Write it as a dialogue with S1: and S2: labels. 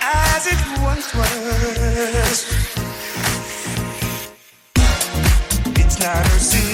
S1: as it once was. It's not a secret.